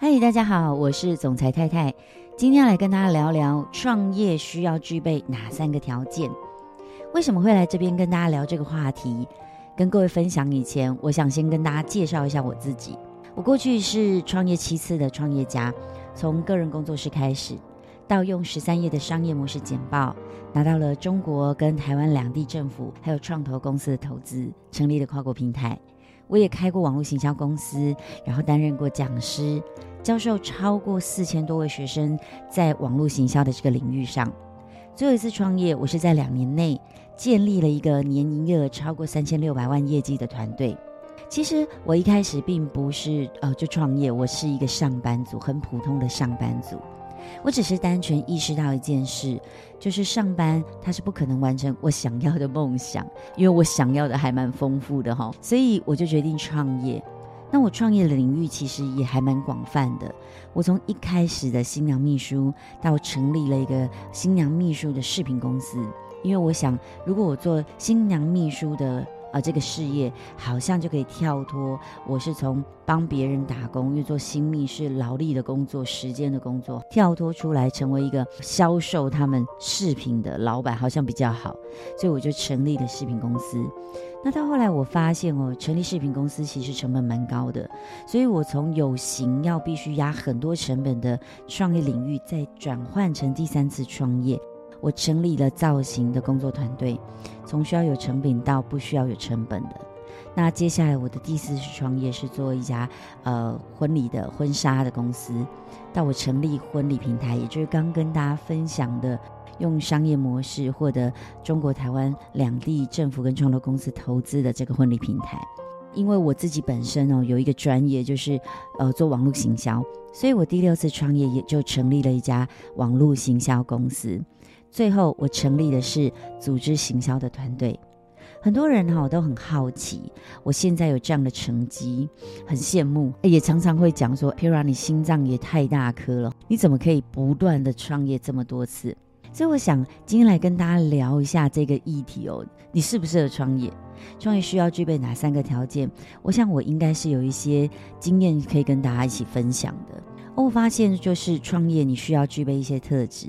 嗨，大家好，我是总裁太太。今天来跟大家聊聊创业需要具备哪三个条件？为什么会来这边跟大家聊这个话题？跟各位分享以前，我想先跟大家介绍一下我自己。我过去是创业七次的创业家，从个人工作室开始，到用十三页的商业模式简报，拿到了中国跟台湾两地政府还有创投公司的投资，成立了跨国平台。我也开过网络行销公司，然后担任过讲师，教授超过四千多位学生在网络行销的这个领域上。最后一次创业，我是在两年内建立了一个年营业额超过三千六百万业绩的团队。其实我一开始并不是呃就创业，我是一个上班族，很普通的上班族。我只是单纯意识到一件事，就是上班它是不可能完成我想要的梦想，因为我想要的还蛮丰富的哈，所以我就决定创业。那我创业的领域其实也还蛮广泛的，我从一开始的新娘秘书到成立了一个新娘秘书的视频公司，因为我想如果我做新娘秘书的。而这个事业好像就可以跳脱，我是从帮别人打工，因为做新密是劳力的工作、时间的工作，跳脱出来成为一个销售他们饰品的老板，好像比较好，所以我就成立了饰品公司。那到后来我发现哦，成立饰品公司其实成本蛮高的，所以我从有形要必须压很多成本的创业领域，再转换成第三次创业。我成立了造型的工作团队，从需要有成本到不需要有成本的。那接下来我的第四次创业是做一家呃婚礼的婚纱的公司，到我成立婚礼平台，也就是刚跟大家分享的，用商业模式获得中国台湾两地政府跟创投公司投资的这个婚礼平台。因为我自己本身哦有一个专业就是呃做网络行销，所以我第六次创业也就成立了一家网络行销公司。最后，我成立的是组织行销的团队。很多人哈都很好奇，我现在有这样的成绩，很羡慕，也常常会讲说：“Pira，你心脏也太大颗了，你怎么可以不断的创业这么多次？”所以我想今天来跟大家聊一下这个议题哦，你适不适合创业？创业需要具备哪三个条件？我想我应该是有一些经验可以跟大家一起分享的。我发现就是创业你需要具备一些特质。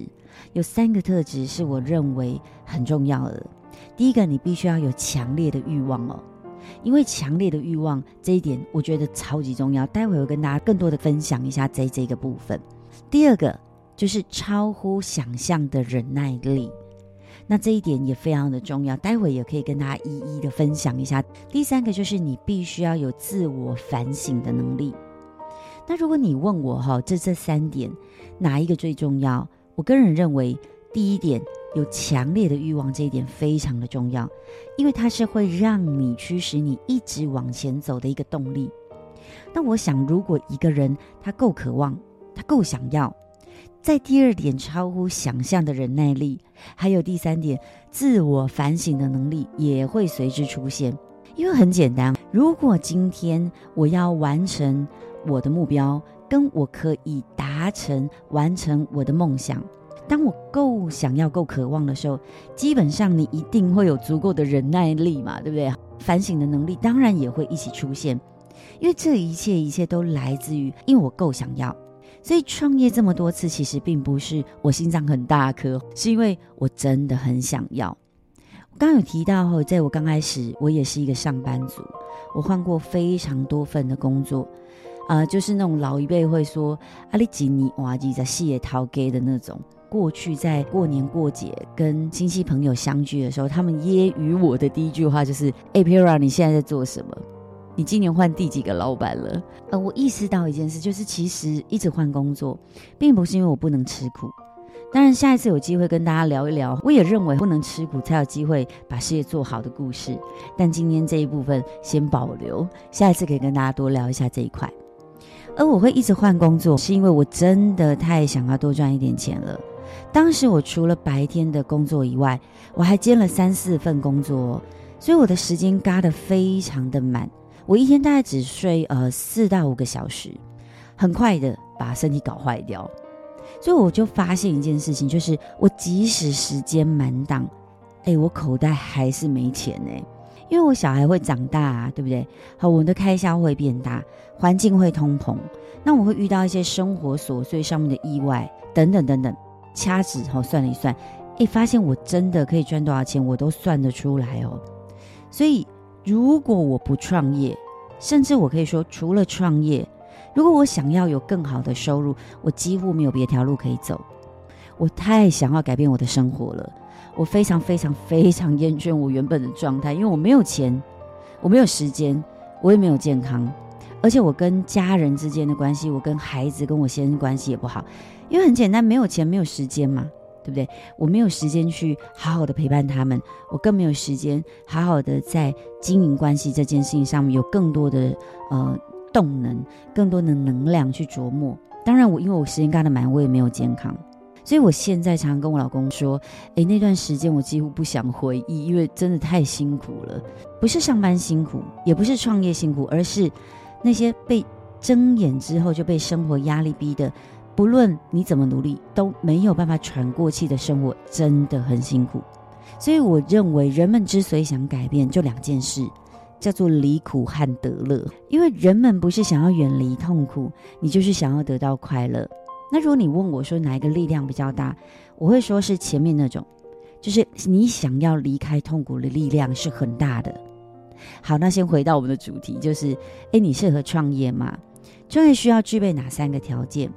有三个特质是我认为很重要的。第一个，你必须要有强烈的欲望哦，因为强烈的欲望这一点，我觉得超级重要。待会我跟大家更多的分享一下这这个部分。第二个就是超乎想象的忍耐力，那这一点也非常的重要。待会也可以跟大家一一的分享一下。第三个就是你必须要有自我反省的能力。那如果你问我哈，这这三点哪一个最重要？我个人认为，第一点有强烈的欲望，这一点非常的重要，因为它是会让你驱使你一直往前走的一个动力。那我想，如果一个人他够渴望，他够想要，在第二点超乎想象的忍耐力，还有第三点自我反省的能力也会随之出现。因为很简单，如果今天我要完成我的目标，跟我可以达成完成我的梦想，当我够想要、够渴望的时候，基本上你一定会有足够的忍耐力嘛，对不对？反省的能力当然也会一起出现，因为这一切一切都来自于，因为我够想要。所以创业这么多次，其实并不是我心脏很大颗，是因为我真的很想要。我刚刚有提到，在我刚开始，我也是一个上班族，我换过非常多份的工作。啊、呃，就是那种老一辈会说“阿里吉尼哇吉在细叶淘给”的那种。过去在过年过节跟亲戚朋友相聚的时候，他们揶揄我的第一句话就是：“哎，Pira，你现在在做什么？你今年换第几个老板了？”呃，我意识到一件事，就是其实一直换工作，并不是因为我不能吃苦。当然，下一次有机会跟大家聊一聊，我也认为不能吃苦才有机会把事业做好的故事。但今天这一部分先保留，下一次可以跟大家多聊一下这一块。而我会一直换工作，是因为我真的太想要多赚一点钱了。当时我除了白天的工作以外，我还兼了三四份工作，所以我的时间嘎得非常的满。我一天大概只睡呃四到五个小时，很快的把身体搞坏掉。所以我就发现一件事情，就是我即使时间满档，哎，我口袋还是没钱哎。因为我小孩会长大啊，对不对？好，我们的开销会变大，环境会通膨，那我会遇到一些生活琐碎上面的意外，等等等等。掐指后算了一算，诶，发现我真的可以赚多少钱，我都算得出来哦。所以，如果我不创业，甚至我可以说，除了创业，如果我想要有更好的收入，我几乎没有别条路可以走。我太想要改变我的生活了，我非常非常非常厌倦我原本的状态，因为我没有钱，我没有时间，我也没有健康，而且我跟家人之间的关系，我跟孩子跟我先生关系也不好，因为很简单，没有钱，没有时间嘛。对不对？我没有时间去好好的陪伴他们，我更没有时间好好的在经营关系这件事情上面有更多的呃动能，更多的能量去琢磨。当然我，因为我时间干得满，我也没有健康，所以我现在常常跟我老公说：“诶，那段时间我几乎不想回忆，因为真的太辛苦了。不是上班辛苦，也不是创业辛苦，而是那些被睁眼之后就被生活压力逼的。”不论你怎么努力，都没有办法喘过气的生活，真的很辛苦。所以我认为，人们之所以想改变，就两件事，叫做离苦和得乐。因为人们不是想要远离痛苦，你就是想要得到快乐。那如果你问我说哪一个力量比较大，我会说是前面那种，就是你想要离开痛苦的力量是很大的。好，那先回到我们的主题，就是，诶，你适合创业吗？创业需要具备哪三个条件？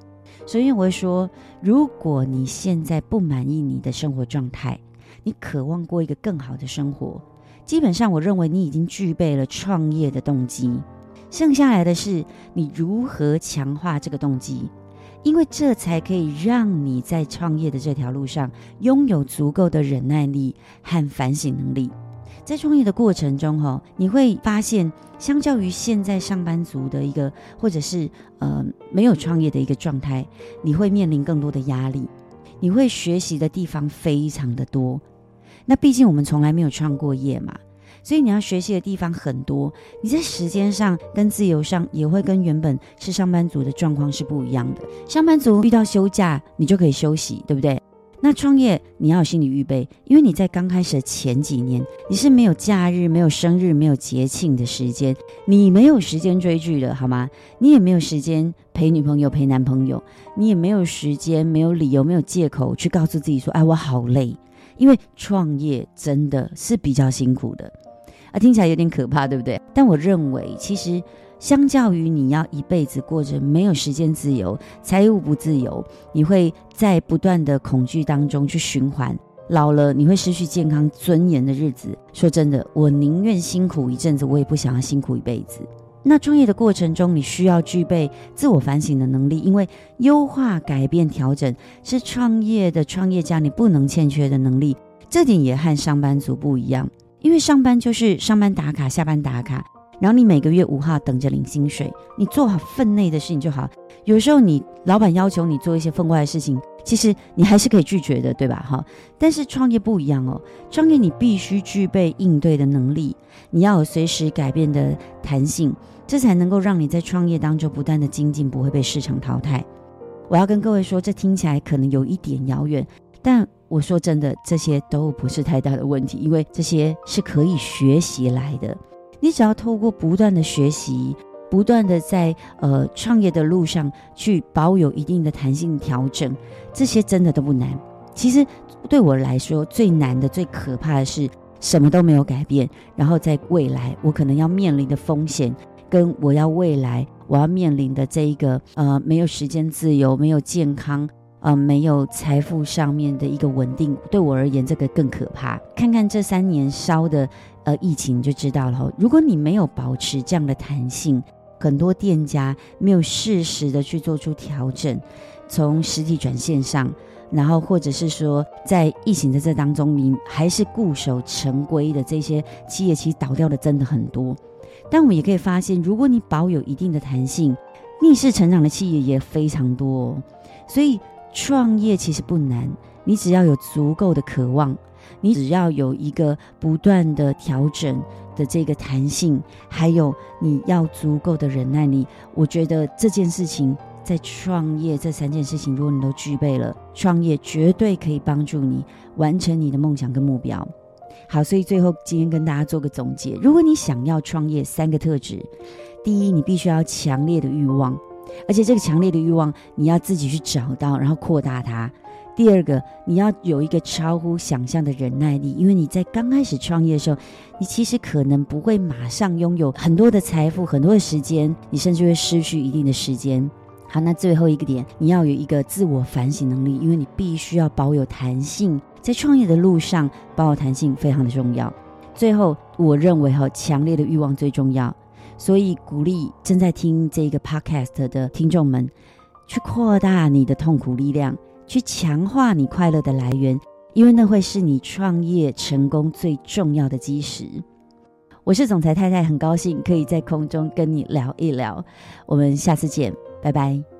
所以我会说，如果你现在不满意你的生活状态，你渴望过一个更好的生活，基本上我认为你已经具备了创业的动机。剩下来的是你如何强化这个动机，因为这才可以让你在创业的这条路上拥有足够的忍耐力和反省能力。在创业的过程中，哈，你会发现，相较于现在上班族的一个，或者是呃没有创业的一个状态，你会面临更多的压力，你会学习的地方非常的多。那毕竟我们从来没有创过业嘛，所以你要学习的地方很多。你在时间上跟自由上也会跟原本是上班族的状况是不一样的。上班族遇到休假，你就可以休息，对不对？那创业你要有心理预备，因为你在刚开始的前几年，你是没有假日、没有生日、没有节庆的时间，你没有时间追剧的，好吗？你也没有时间陪女朋友、陪男朋友，你也没有时间、没有理由、没有借口去告诉自己说：“哎，我好累。”因为创业真的是比较辛苦的，啊，听起来有点可怕，对不对？但我认为，其实。相较于你要一辈子过着没有时间自由、财务不自由，你会在不断的恐惧当中去循环，老了你会失去健康尊严的日子。说真的，我宁愿辛苦一阵子，我也不想要辛苦一辈子。那创业的过程中，你需要具备自我反省的能力，因为优化、改变、调整是创业的创业家你不能欠缺的能力。这点也和上班族不一样，因为上班就是上班打卡，下班打卡。然后你每个月五号等着领薪水，你做好分内的事情就好。有时候你老板要求你做一些分外的事情，其实你还是可以拒绝的，对吧？哈，但是创业不一样哦，创业你必须具备应对的能力，你要有随时改变的弹性，这才能够让你在创业当中不断的精进，不会被市场淘汰。我要跟各位说，这听起来可能有一点遥远，但我说真的，这些都不是太大的问题，因为这些是可以学习来的。你只要透过不断的学习，不断的在呃创业的路上去保有一定的弹性调整，这些真的都不难。其实对我来说，最难的、最可怕的是什么都没有改变，然后在未来我可能要面临的风险，跟我要未来我要面临的这一个呃没有时间自由、没有健康、呃没有财富上面的一个稳定，对我而言这个更可怕。看看这三年烧的。呃，疫情就知道了。如果你没有保持这样的弹性，很多店家没有适时的去做出调整，从实体转线上，然后或者是说在疫情的这当中，你还是固守成规的这些企业，其实倒掉的真的很多。但我们也可以发现，如果你保有一定的弹性，逆势成长的企业也非常多哦。所以创业其实不难，你只要有足够的渴望。你只要有一个不断的调整的这个弹性，还有你要足够的忍耐力，我觉得这件事情在创业这三件事情，如果你都具备了，创业绝对可以帮助你完成你的梦想跟目标。好，所以最后今天跟大家做个总结：如果你想要创业，三个特质，第一，你必须要强烈的欲望，而且这个强烈的欲望，你要自己去找到，然后扩大它。第二个，你要有一个超乎想象的忍耐力，因为你在刚开始创业的时候，你其实可能不会马上拥有很多的财富、很多的时间，你甚至会失去一定的时间。好，那最后一个点，你要有一个自我反省能力，因为你必须要保有弹性，在创业的路上，保有弹性非常的重要。最后，我认为哈，强烈的欲望最重要，所以鼓励正在听这个 podcast 的听众们，去扩大你的痛苦力量。去强化你快乐的来源，因为那会是你创业成功最重要的基石。我是总裁太太，很高兴可以在空中跟你聊一聊。我们下次见，拜拜。